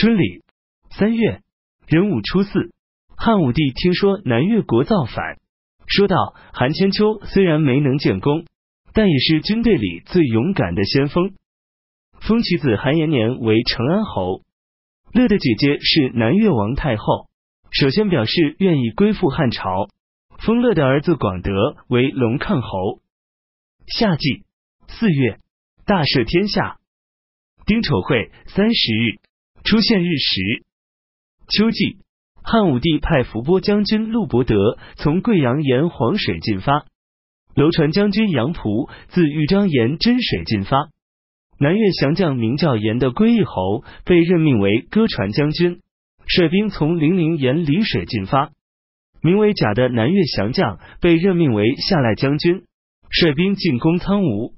春里三月壬午初四，汉武帝听说南越国造反，说道：“韩千秋虽然没能建功，但也是军队里最勇敢的先锋。封其子韩延年为成安侯。乐的姐姐是南越王太后，首先表示愿意归附汉朝。封乐的儿子广德为龙亢侯。夏季四月，大赦天下。丁丑会三十日。”出现日食。秋季，汉武帝派伏波将军陆伯德从贵阳沿黄水进发，楼船将军杨仆自豫章沿真水进发。南越降将名叫严的归义侯被任命为歌船将军，率兵从零陵沿澧水进发。名为贾的南越降将被任命为下赖将军，率兵进攻苍梧。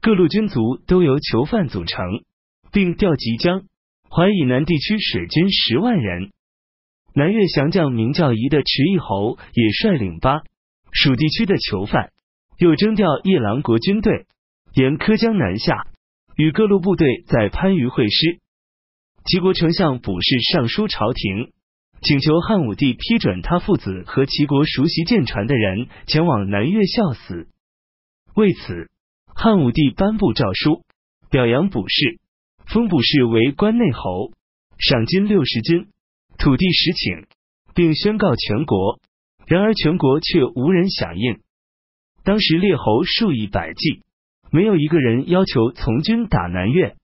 各路军卒都由囚犯组成，并调集将。淮以南地区水军十万人，南越降将名叫仪的池义侯也率领八蜀地区的囚犯，又征调夜郎国军队沿柯江南下，与各路部队在番禺会师。齐国丞相卜氏上书朝廷，请求汉武帝批准他父子和齐国熟悉舰船的人前往南越效死。为此，汉武帝颁布诏书，表扬卜氏。封卜氏为关内侯，赏金六十金，土地十顷，并宣告全国。然而全国却无人响应。当时列侯数以百计，没有一个人要求从军打南越。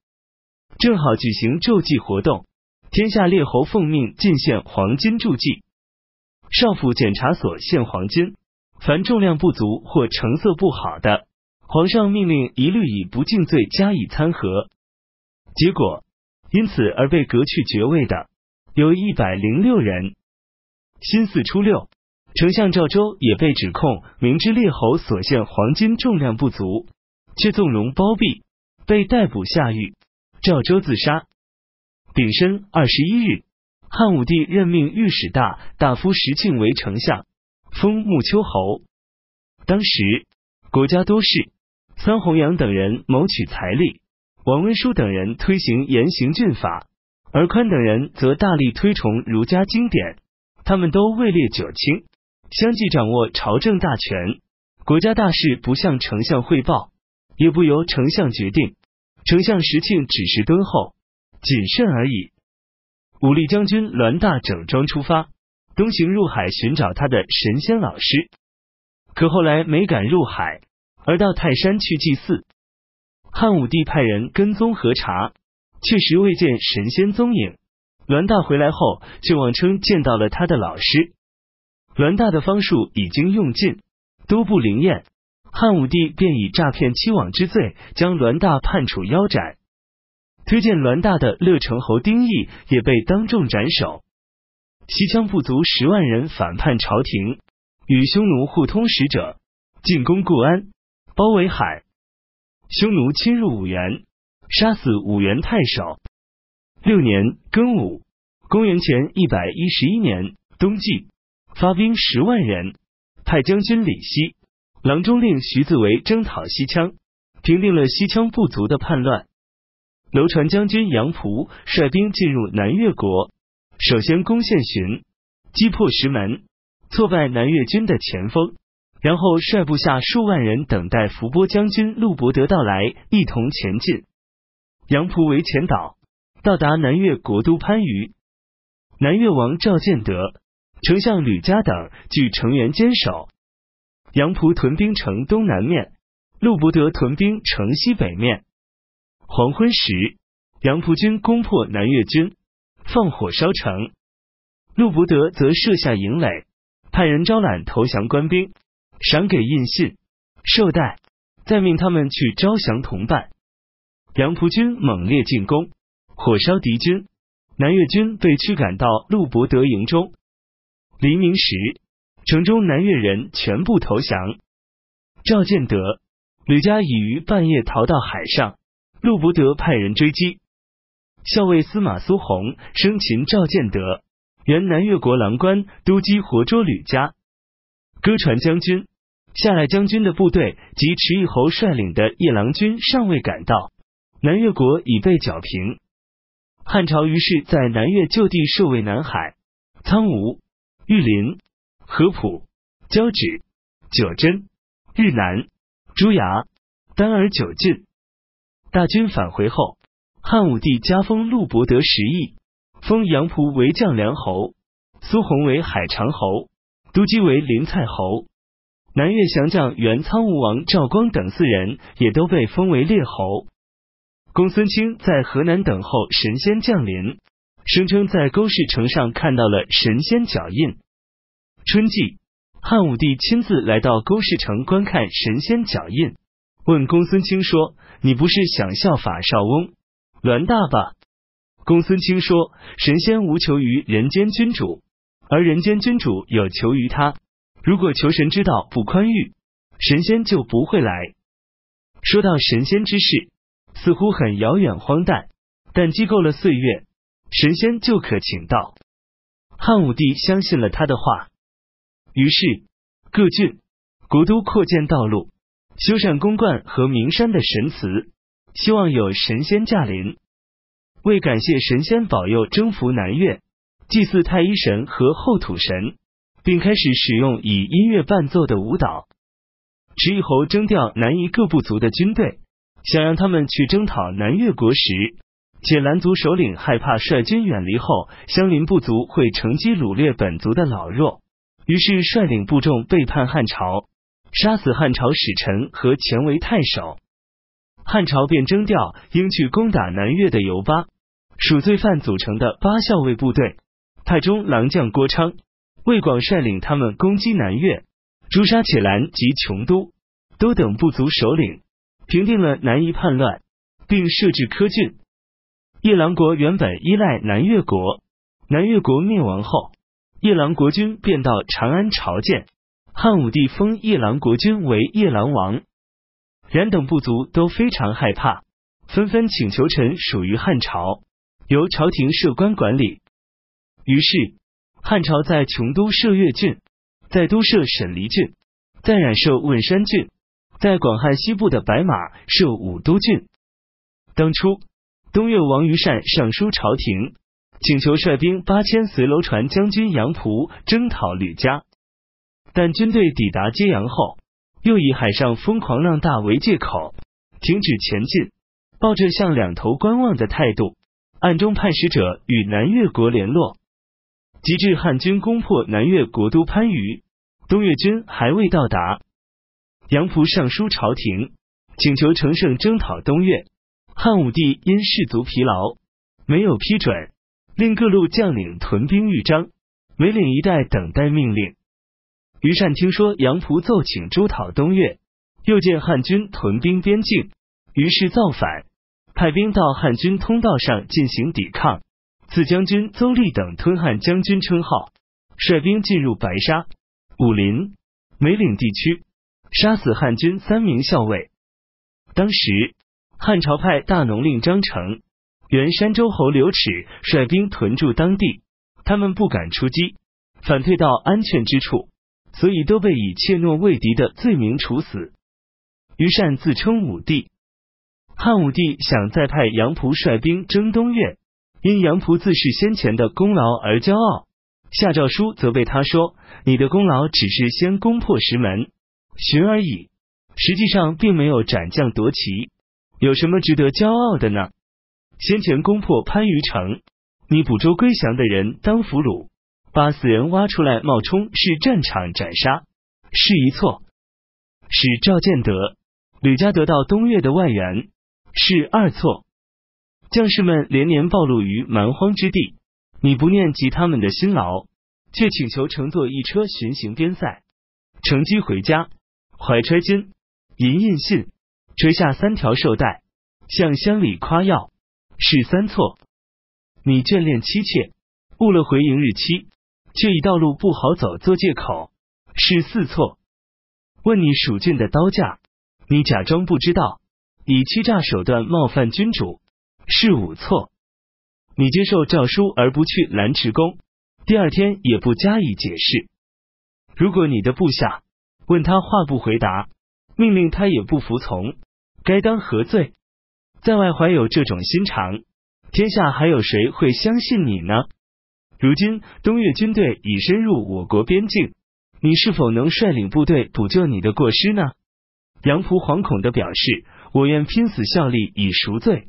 正好举行铸祭活动，天下列侯奉命进献黄金铸祭。少府检查所献黄金，凡重量不足或成色不好的，皇上命令一律以不敬罪加以参合。结果因此而被革去爵位的有一百零六人。新四初六，丞相赵州也被指控明知列侯所献黄金重量不足，却纵容包庇，被逮捕下狱。赵州自杀。丙申二十一日，汉武帝任命御史大大夫石庆为丞相，封穆丘侯。当时国家多事，桑弘羊等人谋取财力。王温书等人推行严刑峻法，而宽等人则大力推崇儒家经典。他们都位列九卿，相继掌握朝政大权。国家大事不向丞相汇报，也不由丞相决定。丞相石庆只是敦厚谨慎而已。武力将军栾大整装出发，东行入海寻找他的神仙老师，可后来没敢入海，而到泰山去祭祀。汉武帝派人跟踪核查，确实未见神仙踪影。栾大回来后，就妄称见到了他的老师。栾大的方术已经用尽，都不灵验。汉武帝便以诈骗欺罔之罪，将栾大判处腰斩。推荐栾大的乐成侯丁义也被当众斩首。西羌部族十万人反叛朝廷，与匈奴互通使者，进攻固安，包围海。匈奴侵入五原，杀死五原太守。六年庚午，公元前一百一十一年冬季，发兵十万人，派将军李希、郎中令徐自为征讨西羌，平定了西羌部族的叛乱。楼船将军杨仆率兵进入南越国，首先攻陷荀，击破石门，挫败南越军的前锋。然后率部下数万人等待伏波将军陆伯德到来，一同前进。杨仆为前导，到达南越国都番禺。南越王赵建德、丞相吕嘉等据城垣坚守。杨仆屯兵城东南面，陆伯德屯兵城西北面。黄昏时，杨仆军攻破南越军，放火烧城。陆伯德则设下营垒，派人招揽投降官兵。赏给印信、绶带，再命他们去招降同伴。杨仆军猛烈进攻，火烧敌军，南越军被驱赶到陆伯德营中。黎明时，城中南越人全部投降。赵建德、吕嘉已于半夜逃到海上，陆伯德派人追击。校尉司马苏弘生擒赵建德，原南越国郎官，都督活捉吕嘉。歌传将军、下来将军的部队及池义侯率领的夜郎军尚未赶到，南越国已被剿平。汉朝于是，在南越就地设为南海、苍梧、玉林、合浦、交趾、九真、日南、朱崖、丹耳九郡。大军返回后，汉武帝加封陆伯德十邑，封杨仆为将梁侯，苏弘为海长侯，都基为林蔡侯。南越降将原苍梧王赵光等四人也都被封为列侯。公孙卿在河南等候神仙降临，声称在勾氏城上看到了神仙脚印。春季，汉武帝亲自来到勾氏城观看神仙脚印，问公孙卿说：“你不是想效法少翁栾大吧？”公孙卿说：“神仙无求于人间君主，而人间君主有求于他。如果求神之道不宽裕，神仙就不会来。”说到神仙之事。似乎很遥远荒诞，但积够了岁月，神仙就可请到。汉武帝相信了他的话，于是各郡国都扩建道路，修缮宫观和名山的神祠，希望有神仙驾临。为感谢神仙保佑征服南越，祭祀太一神和后土神，并开始使用以音乐伴奏的舞蹈。池邑侯征调南夷各部族的军队。想让他们去征讨南越国时，且兰族首领害怕率军远离后，相邻部族会乘机掳掠本族的老弱，于是率领部众背叛汉朝，杀死汉朝使臣和前为太守。汉朝便征调应去攻打南越的游巴属罪犯组成的八校尉部队，派中郎将郭昌、魏广率领他们攻击南越，诛杀且兰及琼都都等部族首领。平定了南夷叛乱，并设置科郡。夜郎国原本依赖南越国，南越国灭亡后，夜郎国君便到长安朝见汉武帝，封夜郎国君为夜郎王。然等部族都非常害怕，纷纷请求臣属于汉朝，由朝廷设官管理。于是汉朝在琼都设越郡，在都设沈黎郡，在冉设汶山郡。在广汉西部的白马设武都郡。当初，东越王于善上书朝廷，请求率兵八千随楼船将军杨仆征讨吕家，但军队抵达揭阳后，又以海上疯狂浪大为借口，停止前进，抱着向两头观望的态度，暗中派使者与南越国联络。及至汉军攻破南越国都番禺，东越军还未到达。杨仆上书朝廷，请求乘胜征讨东越。汉武帝因士卒疲劳，没有批准，令各路将领屯兵豫章、梅岭一带等待命令。于善听说杨仆奏请诛讨东越，又见汉军屯兵边境，于是造反，派兵到汉军通道上进行抵抗。自将军邹立等吞汉将军称号，率兵进入白沙、武林、梅岭地区。杀死汉军三名校尉。当时汉朝派大农令张成、原山州侯刘齿。率兵屯驻当地，他们不敢出击，反退到安全之处，所以都被以怯懦畏敌的罪名处死。于善自称武帝。汉武帝想再派杨仆率兵征东越，因杨仆自恃先前的功劳而骄傲，下诏书责备他说：“你的功劳只是先攻破石门。”寻而已，实际上并没有斩将夺旗，有什么值得骄傲的呢？先前攻破番禺城，你捕捉归降的人当俘虏，把死人挖出来冒充是战场斩杀，是一错；使赵建德、吕家得到东越的外援，是二错。将士们连年暴露于蛮荒之地，你不念及他们的辛劳，却请求乘坐一车巡行边塞，乘机回家。怀揣金银印信，垂下三条绶带，向乡里夸耀，是三错。你眷恋妻妾，误了回营日期，却以道路不好走做借口，是四错。问你蜀郡的刀价，你假装不知道，以欺诈手段冒犯君主，是五错。你接受诏书而不去兰池宫，第二天也不加以解释。如果你的部下。问他话不回答，命令他也不服从，该当何罪？在外怀有这种心肠，天下还有谁会相信你呢？如今东越军队已深入我国边境，你是否能率领部队补救你的过失呢？杨仆惶恐的表示：“我愿拼死效力以赎罪。”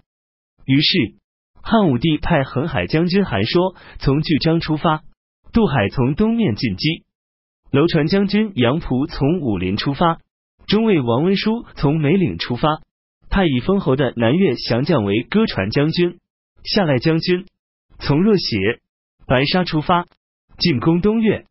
于是汉武帝派横海将军韩说从巨章出发，渡海从东面进击；楼船将军杨仆从武林出发，中尉王文书从梅岭出发。派以封侯的南越降将为歌船将军、下赖将军，从若血、白沙出发，进攻东越。